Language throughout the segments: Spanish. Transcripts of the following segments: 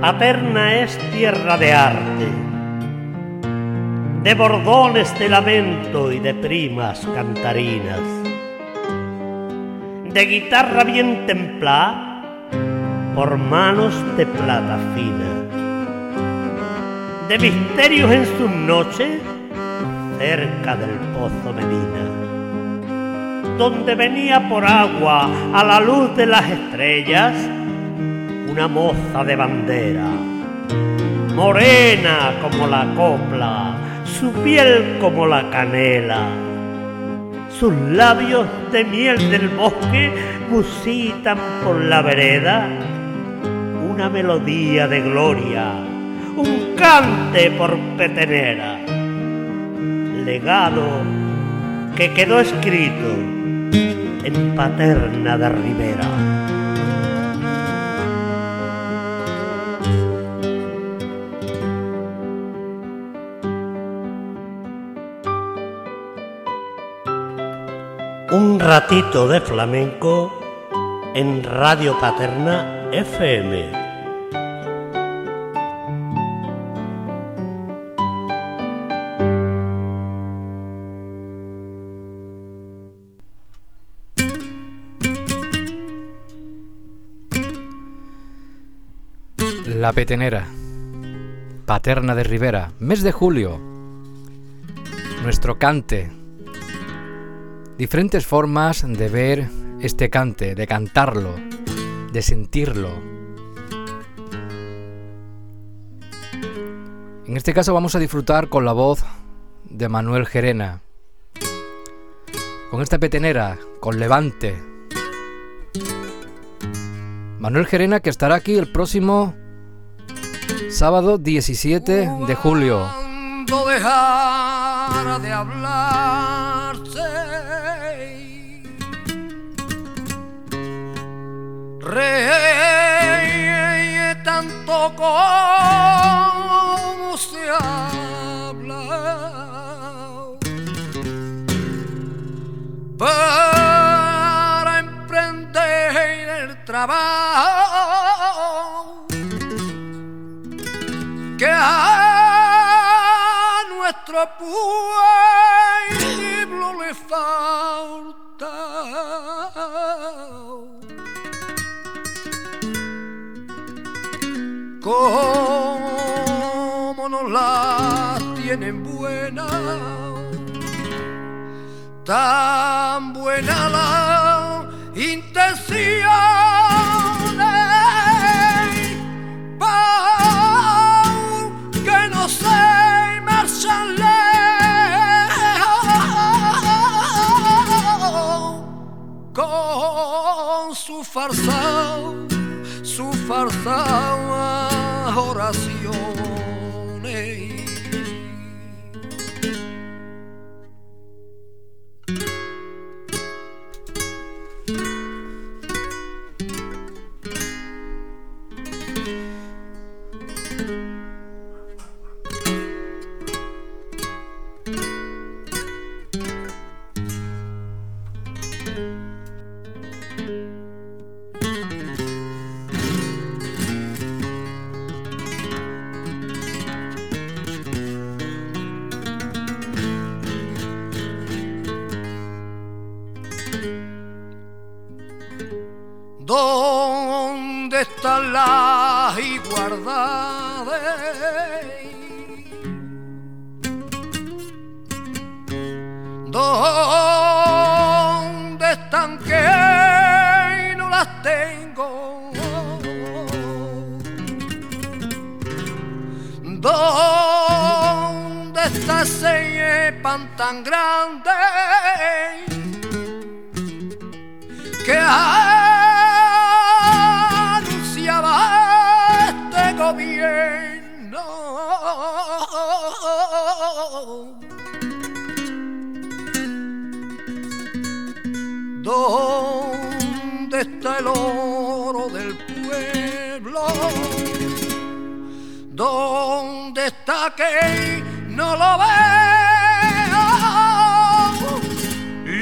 Paterna es tierra de arte, de bordones de lamento y de primas cantarinas, de guitarra bien templada por manos de plata fina, de misterios en sus noches cerca del pozo Medina, donde venía por agua a la luz de las estrellas una moza de bandera, morena como la copla, su piel como la canela, sus labios de miel del bosque musitan por la vereda. Una melodía de gloria, un cante por petenera, legado que quedó escrito en Paterna de Rivera. Un ratito de flamenco en Radio Paterna FM. La Petenera, Paterna de Rivera, mes de julio. Nuestro cante, diferentes formas de ver este cante, de cantarlo, de sentirlo. En este caso vamos a disfrutar con la voz de Manuel Gerena, con esta petenera, con Levante. Manuel Gerena que estará aquí el próximo sábado 17 de julio. de hablarse Rey tanto como se habla para emprender el trabajo que a nuestro pueblo le falta. Como no la tienen buena, tan buena la intención que no se marchan con su farsa, su farsa oraciones. ¿Dónde está el oro del pueblo? ¿Dónde está que no lo veo?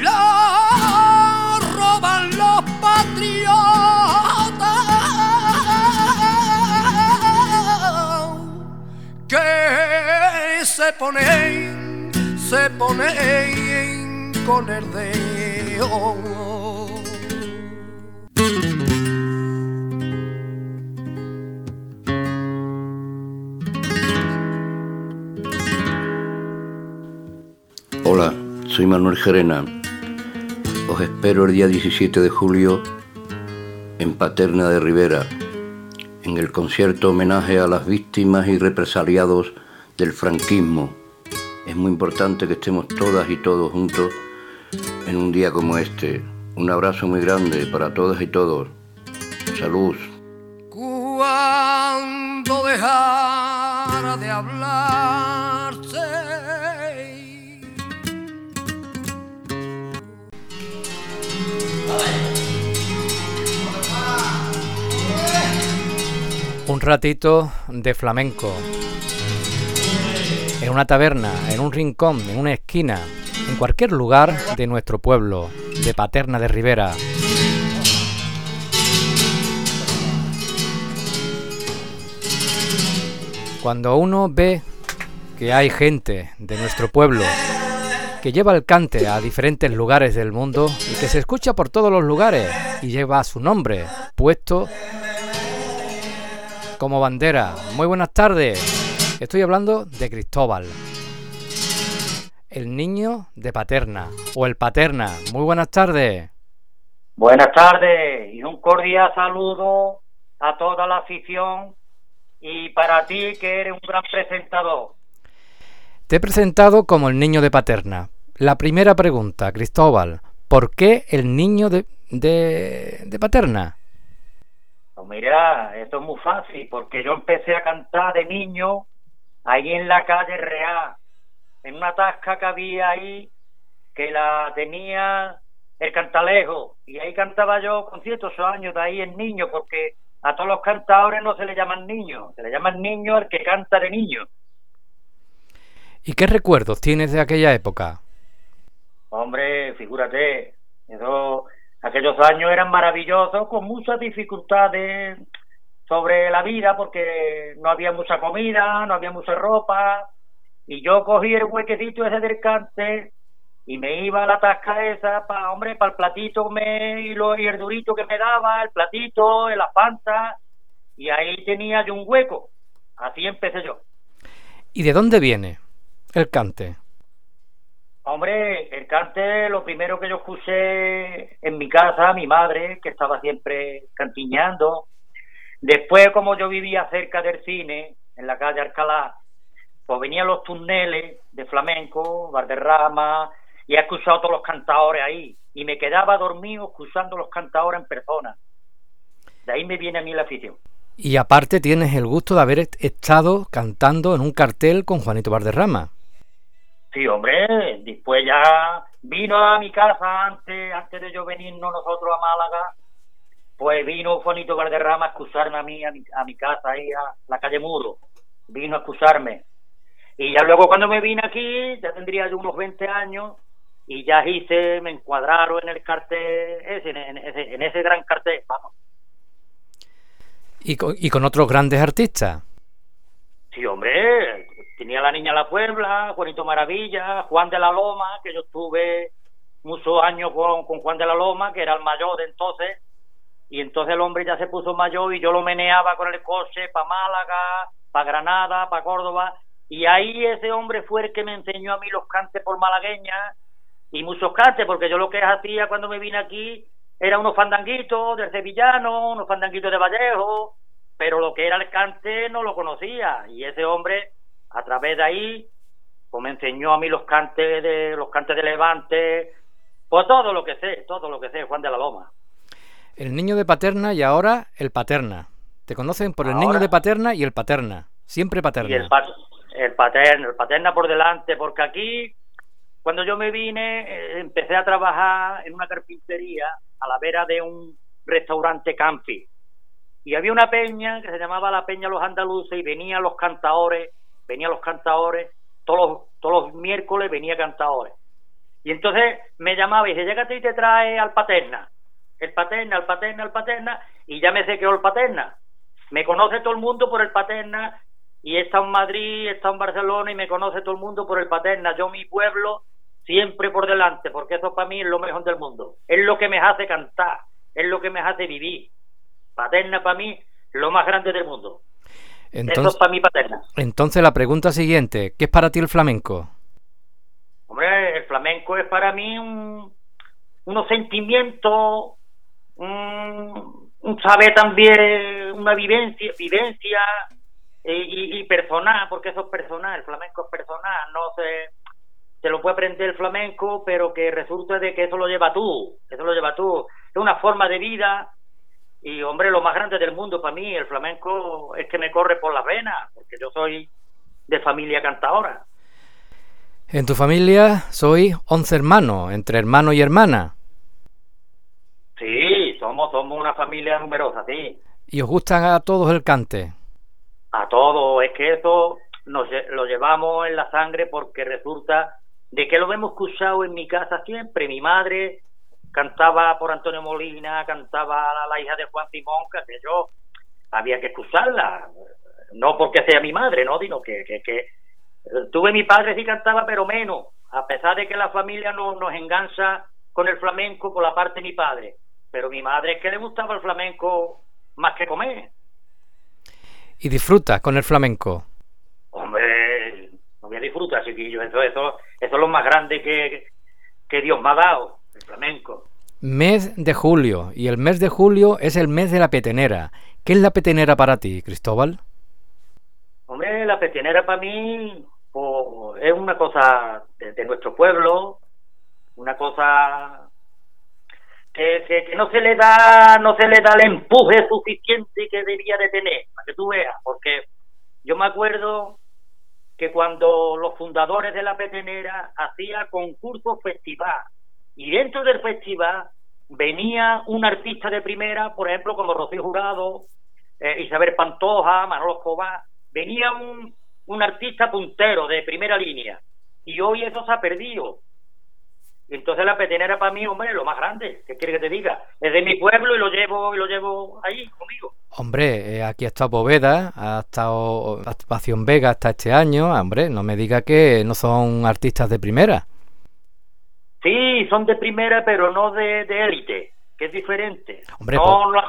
Lo roban los patriotas que se ponen, se ponen con el dedo Hola, soy Manuel Gerena. Os espero el día 17 de julio en Paterna de Rivera, en el concierto homenaje a las víctimas y represaliados del franquismo. Es muy importante que estemos todas y todos juntos en un día como este. Un abrazo muy grande para todas y todos. Salud. Cuando dejara de hablarse Un ratito de flamenco. En una taberna, en un rincón, en una esquina, en cualquier lugar de nuestro pueblo, de Paterna de Rivera. Cuando uno ve que hay gente de nuestro pueblo que lleva el cante a diferentes lugares del mundo y que se escucha por todos los lugares y lleva su nombre puesto como bandera. Muy buenas tardes. Estoy hablando de Cristóbal. El niño de Paterna o el Paterna. Muy buenas tardes. Buenas tardes y un cordial saludo a toda la afición y para ti que eres un gran presentador. Te he presentado como el niño de Paterna. La primera pregunta, Cristóbal, ¿por qué el niño de, de, de Paterna? Pues mira, esto es muy fácil, porque yo empecé a cantar de niño ahí en la calle Real, en una tasca que había ahí, que la tenía el cantalejo, y ahí cantaba yo con ciertos años, de ahí en niño, porque a todos los cantadores no se le llaman niños, se le llaman niño al que canta de niño. ¿Y qué recuerdos tienes de aquella época? Hombre, figúrate, eso, aquellos años eran maravillosos, con muchas dificultades sobre la vida, porque no había mucha comida, no había mucha ropa, y yo cogí el huequecito ese del cante y me iba a la tasca esa, pa, hombre, para el platito me, y, lo, y el durito que me daba, el platito, la panta, y ahí tenía yo un hueco. Así empecé yo. ¿Y de dónde viene el cante? Hombre, el cante, lo primero que yo escuché en mi casa, mi madre, que estaba siempre cantiñando. Después, como yo vivía cerca del cine, en la calle Alcalá, pues venían los túneles de flamenco, Valderrama, y he escuchado todos los cantadores ahí. Y me quedaba dormido escuchando los cantadores en persona. De ahí me viene a mí la afición. Y aparte tienes el gusto de haber est- estado cantando en un cartel con Juanito Valderrama. Sí, hombre, después ya vino a mi casa antes, antes de yo venirnos nosotros a Málaga, pues vino Juanito Valderrama a excusarme a mí, a mi, a mi casa ahí a la calle Muro, vino a excusarme. Y ya luego cuando me vine aquí, ya tendría yo unos 20 años, y ya hice, me encuadraron en el cartel ese, en, ese, en ese gran cartel, vamos. Y con, y con otros grandes artistas. Sí, hombre, tenía la niña La Puebla, Juanito Maravilla, Juan de la Loma, que yo estuve muchos años con, con Juan de la Loma, que era el mayor de entonces, y entonces el hombre ya se puso mayor y yo lo meneaba con el coche para Málaga, para Granada, para Córdoba, y ahí ese hombre fue el que me enseñó a mí los cantes por malagueña y muchos cantes, porque yo lo que hacía cuando me vine aquí era unos fandanguitos del sevillano, unos fandanguitos de Vallejo, pero lo que era el cante no lo conocía y ese hombre a través de ahí pues me enseñó a mí los cantes de los cantes de Levante pues todo lo que sé todo lo que sé Juan de la Loma El niño de Paterna y ahora el Paterna. Te conocen por el niño de Paterna y el Paterna. Siempre Paterna. y el pat- el paterno el paterna por delante porque aquí cuando yo me vine eh, empecé a trabajar en una carpintería a la vera de un restaurante campi y había una peña que se llamaba la Peña Los Andaluces y venían los cantadores, venían los cantadores, todos los, todos los miércoles venía cantadores. Y entonces me llamaba y dice, llégate y te trae al Paterna. El Paterna, el Paterna, el Paterna, y ya me sé que el Paterna. Me conoce todo el mundo por el Paterna, y he estado en Madrid, he estado en Barcelona y me conoce todo el mundo por el Paterna. Yo, mi pueblo, siempre por delante, porque eso para mí es lo mejor del mundo. Es lo que me hace cantar, es lo que me hace vivir. Paterna para mí, lo más grande del mundo. Entonces, eso es para mí Paterna. Entonces la pregunta siguiente, ¿qué es para ti el flamenco? Hombre, el flamenco es para mí un, unos sentimientos, un, un saber también, una vivencia, vivencia y, y, personal, porque eso es personal, el flamenco es personal, no se, se lo puede aprender el flamenco, pero que resulta de que eso lo lleva tú, eso lo lleva tú, es una forma de vida y hombre, lo más grande del mundo para mí, el flamenco es que me corre por las venas, porque yo soy de familia cantadora. En tu familia soy 11 hermanos, entre hermano y hermana. Sí, somos, somos una familia numerosa, sí. ¿Y os gustan a todos el cante? A todos, es que eso nos, lo llevamos en la sangre porque resulta de que lo hemos escuchado en mi casa siempre. Mi madre cantaba por Antonio Molina, cantaba la, la hija de Juan Simón, que yo había que escucharla, no porque sea mi madre, no, sino que, que, que tuve mi padre sí cantaba, pero menos, a pesar de que la familia no, nos engancha con el flamenco por la parte de mi padre, pero mi madre es que le gustaba el flamenco más que comer. ¿Y disfruta con el flamenco? Hombre, no voy a disfrutar, chiquillo, eso, eso, eso es lo más grande que, que Dios me ha dado, el flamenco. Mes de julio, y el mes de julio es el mes de la petenera. ¿Qué es la petenera para ti, Cristóbal? Hombre, la petenera para mí pues, es una cosa de, de, nuestro pueblo, una cosa que, no se le da no se le da el empuje suficiente que debía de tener, para que tú veas, porque yo me acuerdo que cuando los fundadores de la petenera hacía concursos festival y dentro del festival venía un artista de primera, por ejemplo, como Rocío Jurado, eh, Isabel Pantoja, Manolo Escobar, venía un artista puntero de primera línea y hoy eso se ha perdido. Entonces la petenera para mí, hombre, lo más grande. ¿Qué quiere que te diga? Es de mi pueblo y lo llevo y lo llevo ahí conmigo. Hombre, eh, aquí ha estado Poveda, ha estado Pasión Vega hasta este año. Hombre, no me diga que no son artistas de primera. Sí, son de primera, pero no de élite, que es diferente. Hombre, no, no,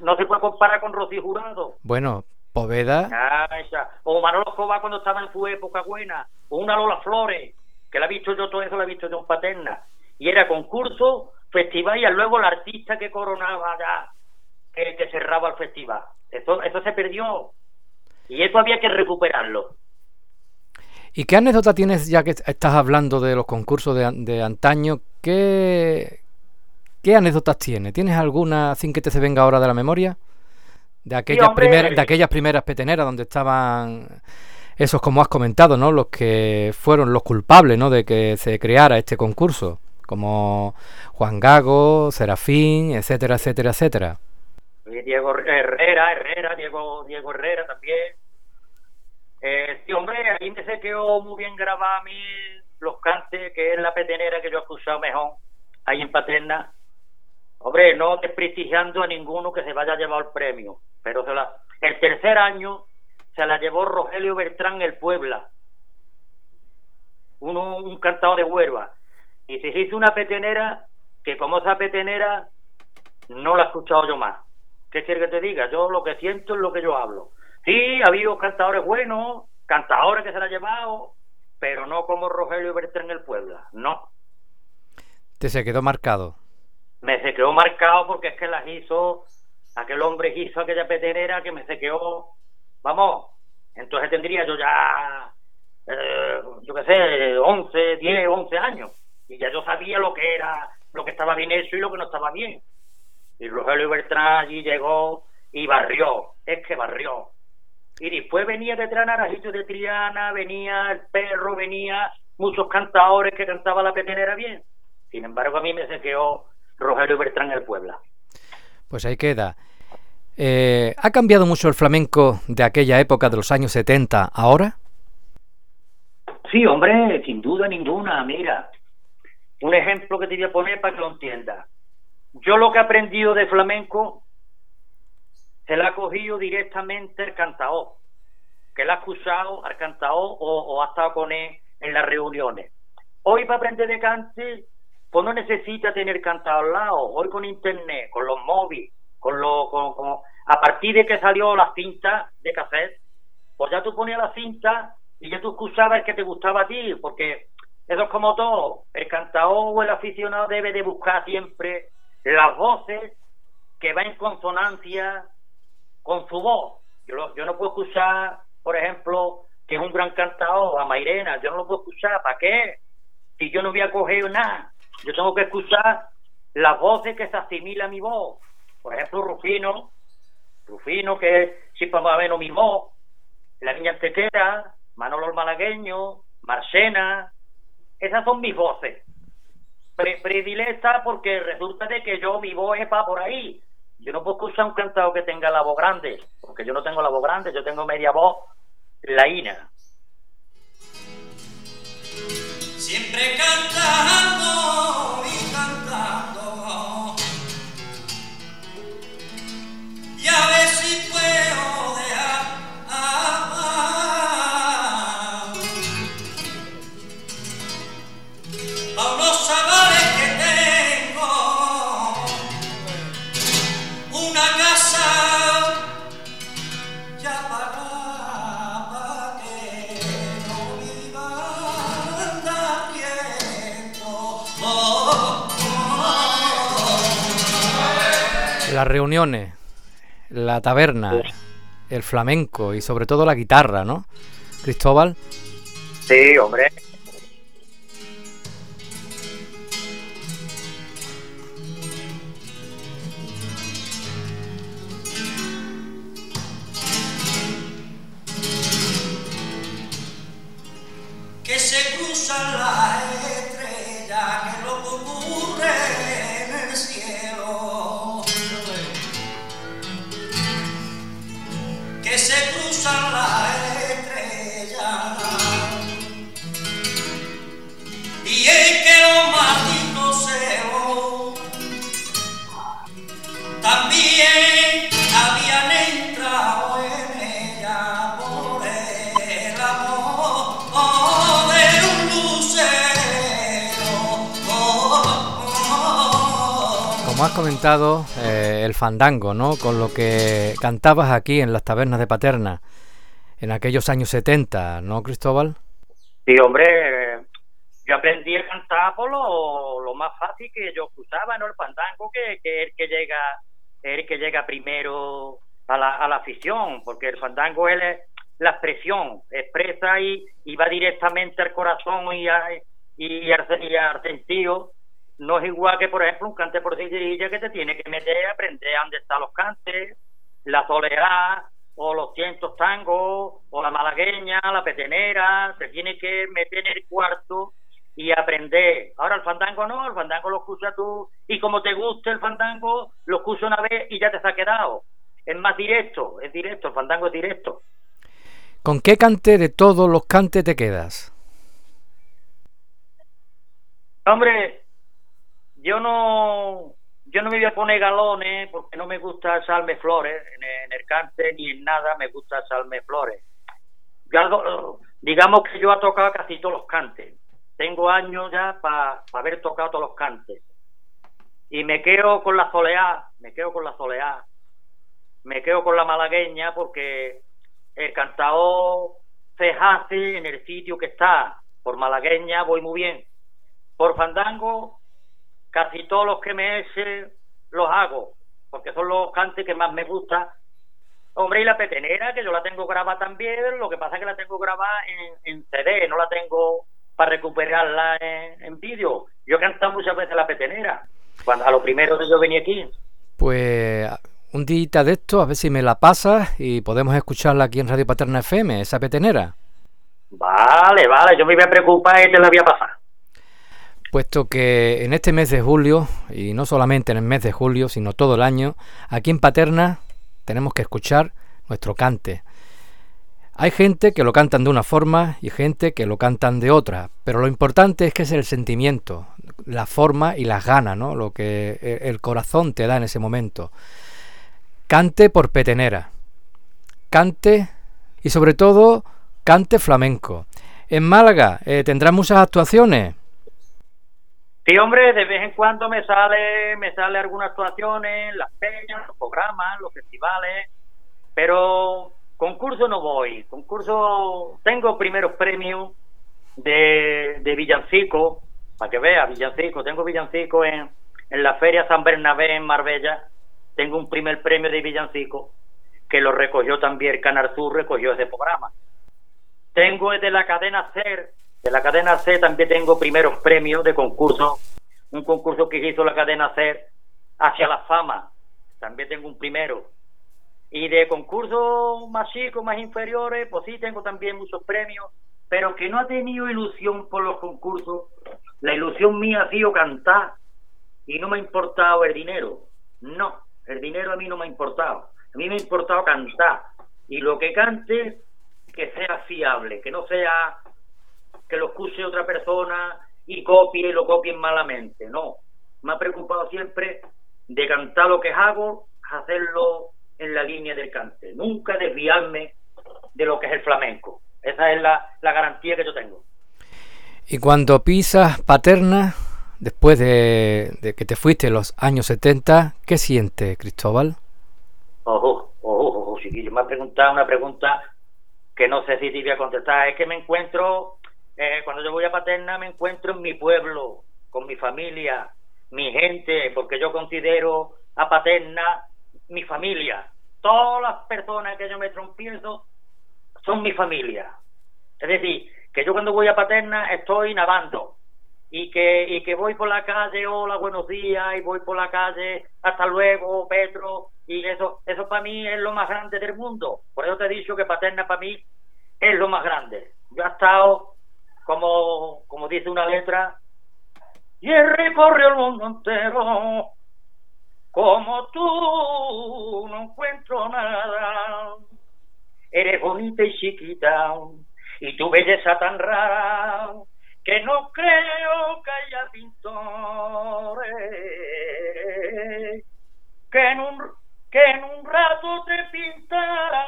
no, se puede comparar con Rocío Jurado. Bueno, Poveda. Ah, esa. O Manolo Escobar cuando estaba en su época buena. O una Lola Flores, que la he visto yo, todo eso la he visto yo en Paterna. Y era concurso, festival y luego el artista que coronaba ya, que, que cerraba el festival. Eso, eso se perdió. Y eso había que recuperarlo. ¿Y qué anécdota tienes, ya que estás hablando de los concursos de, de antaño? ¿Qué, ¿Qué anécdotas tienes? ¿Tienes alguna sin que te se venga ahora de la memoria? De aquellas, sí, primeras, de aquellas primeras peteneras donde estaban esos, como has comentado, ¿no? Los que fueron los culpables, ¿no? De que se creara este concurso, como Juan Gago, Serafín, etcétera, etcétera, etcétera. Diego Herrera, Herrera, Diego, Diego Herrera también. Eh, hombre, ahí me se quedó muy bien grabado a mí los cantes, que es la petenera que yo he escuchado mejor, ahí en Paterna. Hombre, no desprestigiando a ninguno que se vaya a llevar el premio, pero se la, el tercer año se la llevó Rogelio Bertrán el Puebla, uno, un cantado de Huelva, y se hizo una petenera que como esa petenera no la he escuchado yo más. ¿Qué quiere que te diga? Yo lo que siento es lo que yo hablo. Sí, ha habido cantadores buenos, cantadores que se la han llevado, pero no como Rogelio Bertrán el Puebla, no. Te se quedó marcado. Me se quedó marcado porque es que las hizo, aquel hombre hizo aquella petenera que me se quedó, vamos, entonces tendría yo ya, eh, yo qué sé, 11, 10, 11 años, y ya yo sabía lo que era, lo que estaba bien hecho y lo que no estaba bien. Y Rogelio Bertrán allí llegó y barrió, es que barrió. Y después venía detrás Naranjito de Triana, venía el perro, venía muchos cantadores que cantaban la petenera bien. Sin embargo, a mí me se quedó Rogelio Bertrán el Puebla. Pues ahí queda. Eh, ¿Ha cambiado mucho el flamenco de aquella época de los años 70 ahora? Sí, hombre, sin duda ninguna. Mira, un ejemplo que te voy a poner para que lo entiendas. Yo lo que he aprendido de flamenco se la ha cogido directamente el cantador. que la ha escuchado, ha cantado o, ha estado con él en las reuniones. Hoy para aprender de cante, pues no necesita tener cantado al lado. Hoy con internet, con los móviles, con los, a partir de que salió la cinta de cassette, pues ya tú ponías la cinta y ya tú escuchabas el que te gustaba a ti, porque eso es como todo. El cantador o el aficionado debe de buscar siempre las voces que va en consonancia con su voz. Yo, yo no puedo escuchar, por ejemplo, que es un gran cantador, a Mairena, yo no lo puedo escuchar, ¿para qué? Si yo no voy a coger nada, yo tengo que escuchar las voces que se asimilan a mi voz. Por ejemplo, Rufino, Rufino, que es si para ver mi voz, la niña Antequera, Manolo Malagueño, Marcena, esas son mis voces. Pre predilectas porque resulta de que yo, mi voz es para por ahí. Yo no puedo escuchar un cantado que tenga la voz grande, porque yo no tengo la voz grande, yo tengo media voz laína. Siempre cantando y cantando. Las reuniones, la taberna, el flamenco y sobre todo la guitarra, ¿no? Cristóbal. Sí, hombre. Eh, el fandango, ¿no? Con lo que cantabas aquí en las tabernas de Paterna en aquellos años 70, ¿no, Cristóbal? Sí, hombre, yo aprendí a cantar por lo, más fácil que yo usaba, ¿no? El fandango, que, es el que llega, el que llega primero a la, a la afición, porque el fandango es la expresión, expresa y, y va directamente al corazón y, a, y al sentido no es igual que, por ejemplo, un cante por Sicililla que te tiene que meter a aprender a dónde están los cantes, la soledad, o los cientos tangos, o la malagueña, la petenera, se tiene que meter en el cuarto y aprender. Ahora el fandango no, el fandango lo escuchas tú, y como te guste el fandango, lo escuchas una vez y ya te ha quedado. Es más directo, es directo, el fandango es directo. ¿Con qué cante de todos los cantes te quedas? Hombre, yo no yo no me voy a poner galones porque no me gusta salme flores en el, cante ni en nada me gusta salme flores. Digamos que yo he tocado casi todos los cantes. Tengo años ya para haber tocado todos los cantes. Y me quedo con la soleá me quedo con la soleá. Me quedo con la malagueña porque el cantador se hace en el sitio que está. Por malagueña voy muy bien. Por fandango casi todos los que me eche los hago, porque son los cantes que más me gustan. Hombre, y la petenera, que yo la tengo grabada también, lo que pasa es que la tengo grabada en, CD, no la tengo para recuperarla en, vídeo. Yo he cantado muchas veces la petenera, cuando a lo primero que yo venía aquí. Pues un día de esto, a ver si me la pasas y podemos escucharla aquí en Radio Paterna FM, esa petenera. Vale, vale, yo me voy a preocupar y te la voy a pasar puesto que en este mes de julio, y no solamente en el mes de julio, sino todo el año, aquí en Paterna tenemos que escuchar nuestro cante. Hay gente que lo cantan de una forma y gente que lo cantan de otra, pero lo importante es que es el sentimiento, la forma y las ganas, ¿no? lo que e, el corazón te da en ese momento. Cante por petenera, cante y sobre todo cante flamenco. En Málaga eh, tendrás muchas actuaciones. Sí, hombre, de vez en cuando me sale, me sale algunas actuaciones, las peñas, los programas, los festivales, pero concurso no voy. Concurso, tengo primeros premios de, de villancico, para que vea, villancico, tengo villancico en, en la Feria San Bernabé en Marbella, tengo un primer premio de villancico que lo recogió también Canal Sur, recogió ese programa. Tengo de la cadena SER, de la cadena C también tengo primeros premios de concurso, un concurso que hizo la cadena SER hacia la fama, también tengo un primero. Y de concursos más chicos, más inferiores, pues sí tengo también muchos premios, pero que no ha tenido ilusión por los concursos. La ilusión mía ha sido cantar y no me ha importado el dinero. No, el dinero a mí no me ha importado. A mí me ha importado cantar. Y lo que cante, que sea fiable, que no sea que lo escuche otra persona y copie y lo copien malamente. No. Me ha preocupado siempre de cantar lo que hago, hacerlo en la línea del cante. Nunca desviarme de lo que es el flamenco. Esa es la, la garantía que yo tengo. Y cuando pisas paterna, después de, de, que te fuiste en los años 70, ¿qué siente Cristóbal? Ojo, ojo, ojo, chiquillo, me ha preguntado una pregunta que no sé si te voy a contestar. Es que me encuentro, eh, cuando yo voy a Paterna, me encuentro en mi pueblo, con mi familia, mi gente, porque yo considero a Paterna mi familia. Todas las personas que yo me trompiezo son mi familia. Es decir, que yo cuando voy a Paterna estoy nadando y que y que voy por la calle, hola, buenos días, y voy por la calle, hasta luego, Petro, y eso eso para mí es lo más grande del mundo. Por eso te he dicho que Paterna para mí es lo más grande. Yo he estado, como, como dice una letra, y he recorrido el mundo entero, como tú no encuentro nada. Eres bonita y chiquita, y tu belleza tan rara que no creo que haya pintores que en un que en un rato te pintará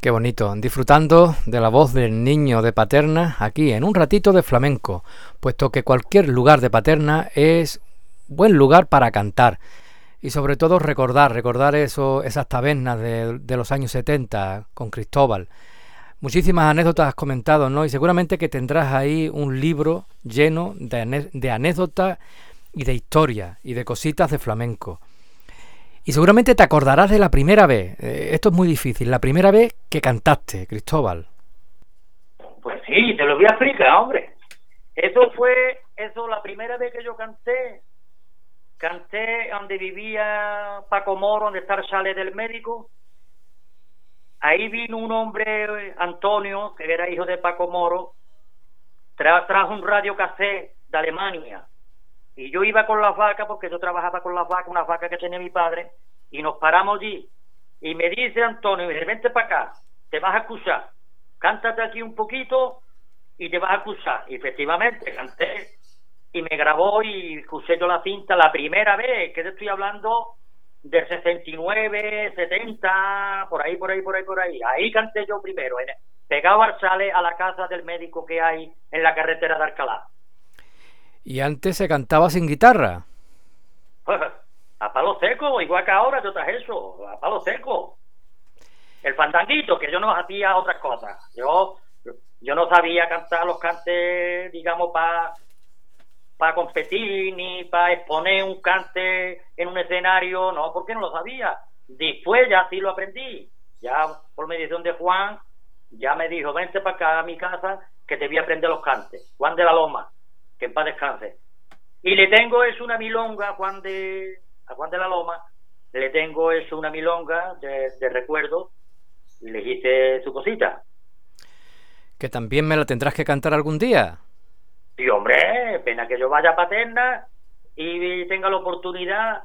Qué bonito, disfrutando de la voz del niño de Paterna aquí en un ratito de flamenco, puesto que cualquier lugar de Paterna es buen lugar para cantar y sobre todo recordar, recordar eso, esas tabernas de, de, los años 70 con Cristóbal. Muchísimas anécdotas has comentado, ¿no? Y seguramente que tendrás ahí un libro lleno de, de anécdotas y de historia y de cositas de flamenco. Y seguramente te acordarás de la primera vez, eh, esto es muy difícil, la primera vez que cantaste, Cristóbal. Pues sí, te lo voy a explicar, hombre. Eso fue, eso la primera vez que yo canté, canté donde vivía Paco Moro, donde está el chalet del médico. Ahí vino un hombre, Antonio, que era hijo de Paco Moro, tra trajo un radio cassette de Alemania. Y yo iba con las vacas, porque yo trabajaba con las vacas, unas vacas que tenía mi padre, y nos paramos allí. Y me dice Antonio, me dice, vente para acá, te vas a escuchar, cántate aquí un poquito y te vas a escuchar. Y efectivamente canté y me grabó y escuché yo la cinta la primera vez, que te estoy hablando del 69, 70, por ahí, por ahí, por ahí, por ahí. Ahí canté yo primero, pegado al sale a la casa del médico que hay en la carretera de Alcalá. ¿Y antes se cantaba sin guitarra? a palo seco, igual que ahora, yo traje eso, a palo seco. El fandanguito, que yo no hacía otras cosas. Yo, yo no sabía cantar los cantes, digamos, para para competir ni para exponer un cante en un escenario, no, porque no lo sabía. Después ya sí lo aprendí. Ya por mediación de Juan, ya me dijo, vente para acá a mi casa que te voy a aprender los cantes. Juan de la Loma, que en paz descanse. Y le tengo es una milonga a Juan de, a Juan de la Loma, le tengo es una milonga de, de recuerdo, y le hice su cosita. Que también me la tendrás que cantar algún día. Sí, hombre, pena que yo vaya a Paterna y tenga la oportunidad,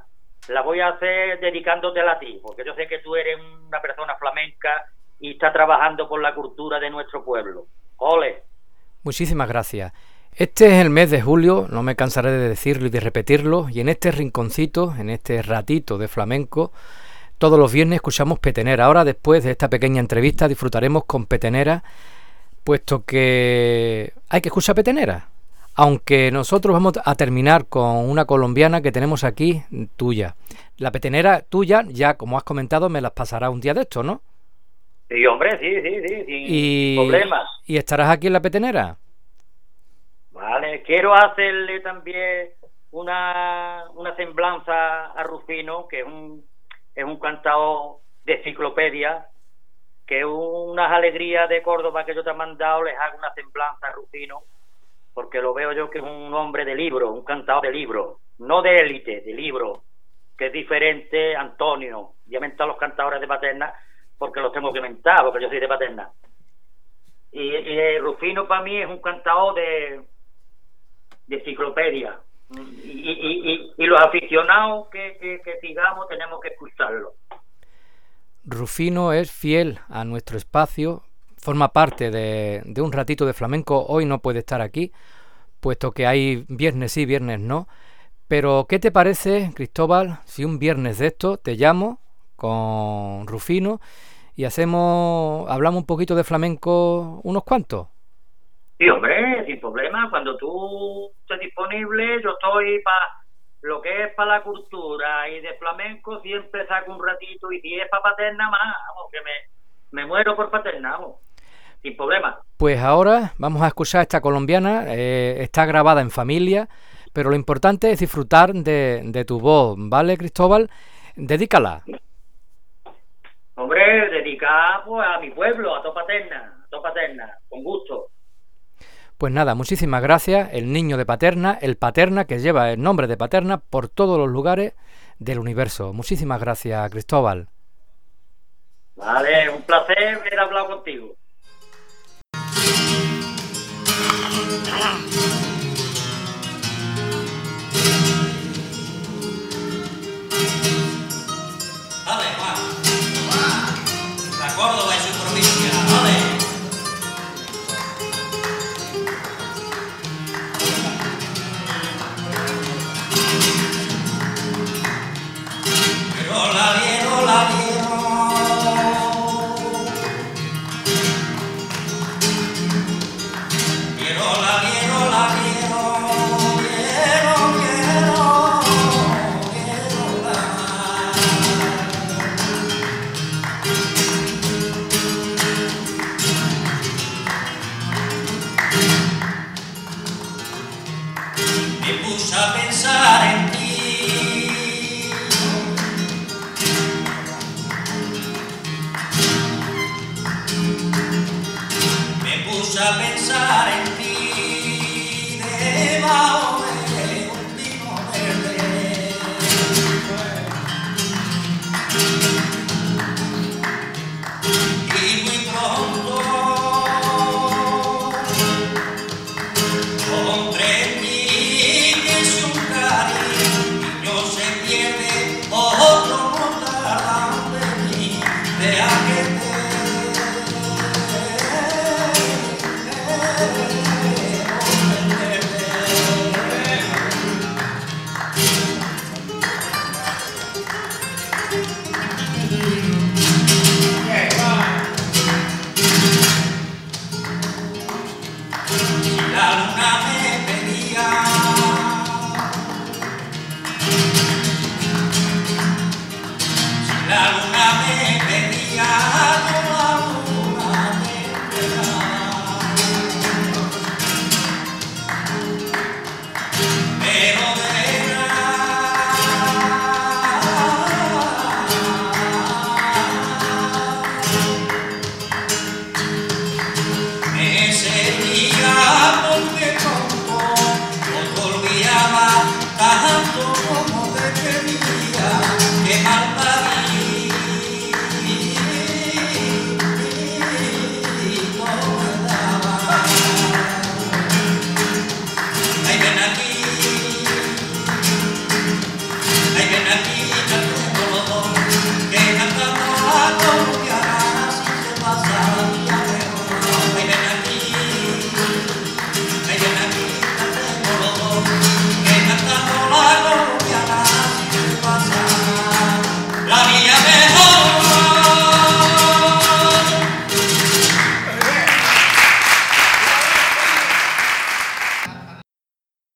la voy a hacer dedicándotela a ti, porque yo sé que tú eres una persona flamenca y está trabajando por la cultura de nuestro pueblo. Ole. Muchísimas gracias. Este es el mes de julio, no me cansaré de decirlo y de repetirlo, y en este rinconcito, en este ratito de flamenco, todos los viernes escuchamos Petenera. Ahora, después de esta pequeña entrevista, disfrutaremos con Petenera, puesto que hay que escuchar Petenera. Aunque nosotros vamos a terminar con una colombiana que tenemos aquí, tuya. La petenera tuya, ya como has comentado, me las pasará un día de esto, ¿no? Sí, hombre, sí, sí, sí, sin problemas. ¿Y estarás aquí en la petenera? Vale, quiero hacerle también una, una semblanza a Rufino, que es un, es un cantado de enciclopedia, que unas alegrías de Córdoba que yo te he mandado, les hago una semblanza a Rufino, porque lo veo yo que es un hombre de libro, un cantado de libro, no de élite, de libro, que es diferente Antonio. Ya a los cantadores de Paterna porque los tengo que mentar, porque yo soy de Paterna. Y, y Rufino para mí es un cantador de de enciclopedia. Y, y, los aficionados que, que, tenemos que escucharlo. Rufino es fiel a nuestro espacio, forma parte de, de, un ratito de flamenco. Hoy no puede estar aquí, puesto que hay viernes sí, viernes no. Pero, ¿qué te parece, Cristóbal, si un viernes de esto te llamo con Rufino y hacemos, hablamos un poquito de flamenco unos cuantos? Sí, hombre, sin problema. Cuando tú estés disponible, yo estoy para lo que es para la cultura y de flamenco, siempre saco un ratito. Y si es para paterna, más, vamos, que me, me muero por paterna, vamos. Sin problema. Pues ahora vamos a escuchar esta colombiana. Eh, está grabada en familia, pero lo importante es disfrutar de, de tu voz, ¿vale, Cristóbal? Dedícala. Hombre, dedicada pues, a mi pueblo, a Topaterna, a Topaterna, con gusto. Pues nada, muchísimas gracias. El niño de Paterna, el Paterna que lleva el nombre de Paterna por todos los lugares del universo. Muchísimas gracias, Cristóbal. Vale, un placer haber hablado contigo. a pensar en